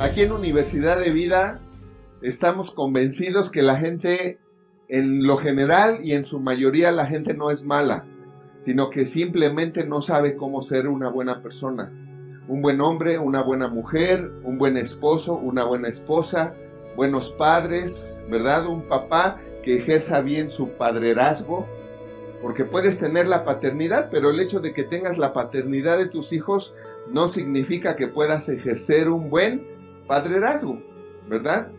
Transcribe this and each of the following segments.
Aquí en Universidad de Vida estamos convencidos que la gente, en lo general y en su mayoría, la gente no es mala, sino que simplemente no sabe cómo ser una buena persona. Un buen hombre, una buena mujer, un buen esposo, una buena esposa, buenos padres, ¿verdad? Un papá que ejerza bien su padrerazgo, porque puedes tener la paternidad, pero el hecho de que tengas la paternidad de tus hijos no significa que puedas ejercer un buen padrerazgo, ¿verdad?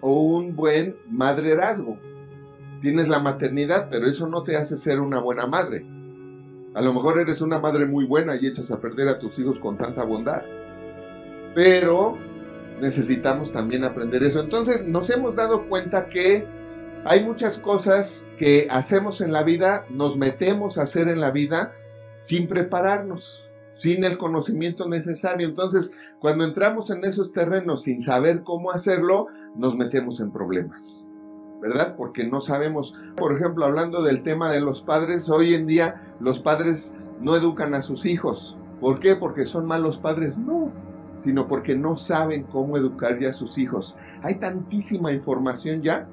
O un buen madrerazgo. Tienes la maternidad, pero eso no te hace ser una buena madre. A lo mejor eres una madre muy buena y echas a perder a tus hijos con tanta bondad. Pero necesitamos también aprender eso. Entonces nos hemos dado cuenta que hay muchas cosas que hacemos en la vida, nos metemos a hacer en la vida sin prepararnos, sin el conocimiento necesario. Entonces, cuando entramos en esos terrenos sin saber cómo hacerlo, nos metemos en problemas. ¿Verdad? Porque no sabemos. Por ejemplo, hablando del tema de los padres, hoy en día los padres no educan a sus hijos. ¿Por qué? Porque son malos padres. No, sino porque no saben cómo educar ya a sus hijos. Hay tantísima información ya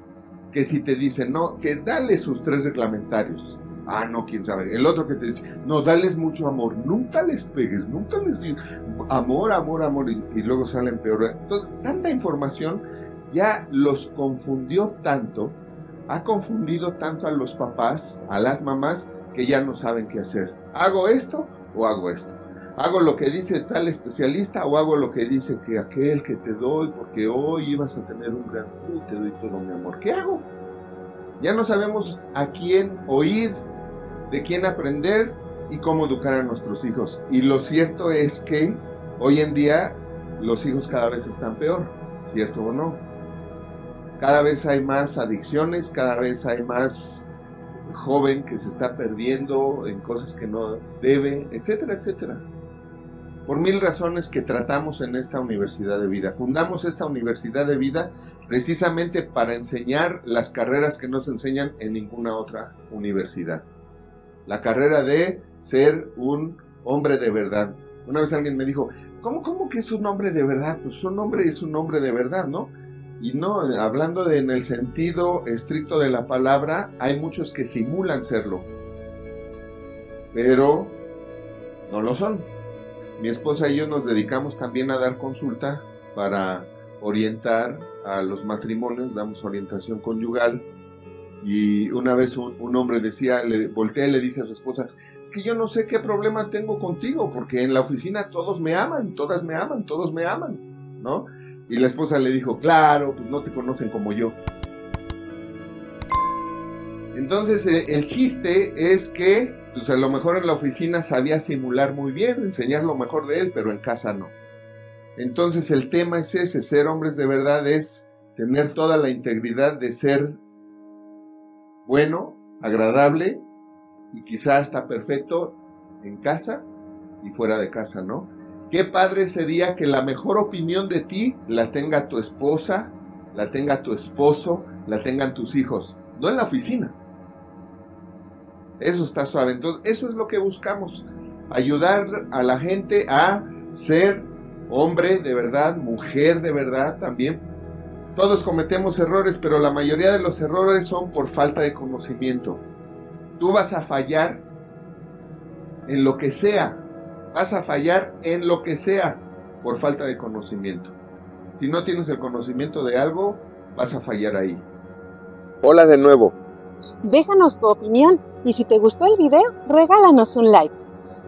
que si te dicen, no, que dale sus tres reglamentarios. Ah, no, quién sabe. El otro que te dice, no, dales mucho amor, nunca les pegues, nunca les digas amor, amor, amor, y, luego salen peor. Entonces, tanta información ya los confundió tanto, ha confundido tanto a los papás, a las mamás, que ya no saben qué hacer. ¿Hago esto o hago esto? hago lo que dice tal especialista o hago lo que dice que aquel que te doy porque hoy ibas a tener un gran y te doy todo mi amor. ¿Qué hago? Ya no sabemos a quién oír, de quién aprender y cómo educar a nuestros hijos. Y lo cierto es que hoy en día los hijos cada vez están peor, ¿cierto o no? Cada vez hay más adicciones, cada vez hay más joven que se está perdiendo en cosas que no debe, etcétera, etcétera por mil razones que tratamos en esta universidad de vida. Fundamos esta universidad de vida precisamente para enseñar las carreras que no se enseñan en ninguna otra universidad. La carrera de ser un hombre de verdad. Una vez alguien me dijo, ¿cómo, cómo que es un hombre de verdad? Pues un hombre es un hombre de verdad, ¿no? Y no, hablando de, en el sentido estricto de la palabra, hay muchos que simulan serlo, pero no lo son. Mi esposa y yo nos dedicamos también a dar consulta para orientar a los matrimonios, damos orientación conyugal. Y una vez un, hombre decía, le voltea y le dice a su esposa, es que yo no sé qué problema tengo contigo, porque en la oficina todos me aman, todas me aman, todos me aman, ¿no? Y la esposa le dijo, claro, pues no te conocen como yo. Entonces eh, el chiste es que pues a lo mejor en la oficina sabía simular muy bien, enseñar lo mejor de él, pero en casa no. Entonces el tema es ese, ser hombres de verdad es tener toda la integridad de ser bueno, agradable y quizá hasta perfecto en casa y fuera de casa, ¿no? Qué padre sería que la mejor opinión de ti la tenga tu esposa, la tenga tu esposo, la tengan tus hijos, no en la oficina eso está suave. Entonces, eso es lo que buscamos. Ayudar a la gente a ser hombre de verdad, mujer de verdad también. Todos cometemos errores, pero la mayoría de los errores son por falta de conocimiento. Tú vas a fallar en lo que sea. Vas a fallar en lo que sea por falta de conocimiento. Si no tienes el conocimiento de algo, vas a fallar ahí. Hola de nuevo. Déjanos tu opinión y si te gustó el video, regálanos un like.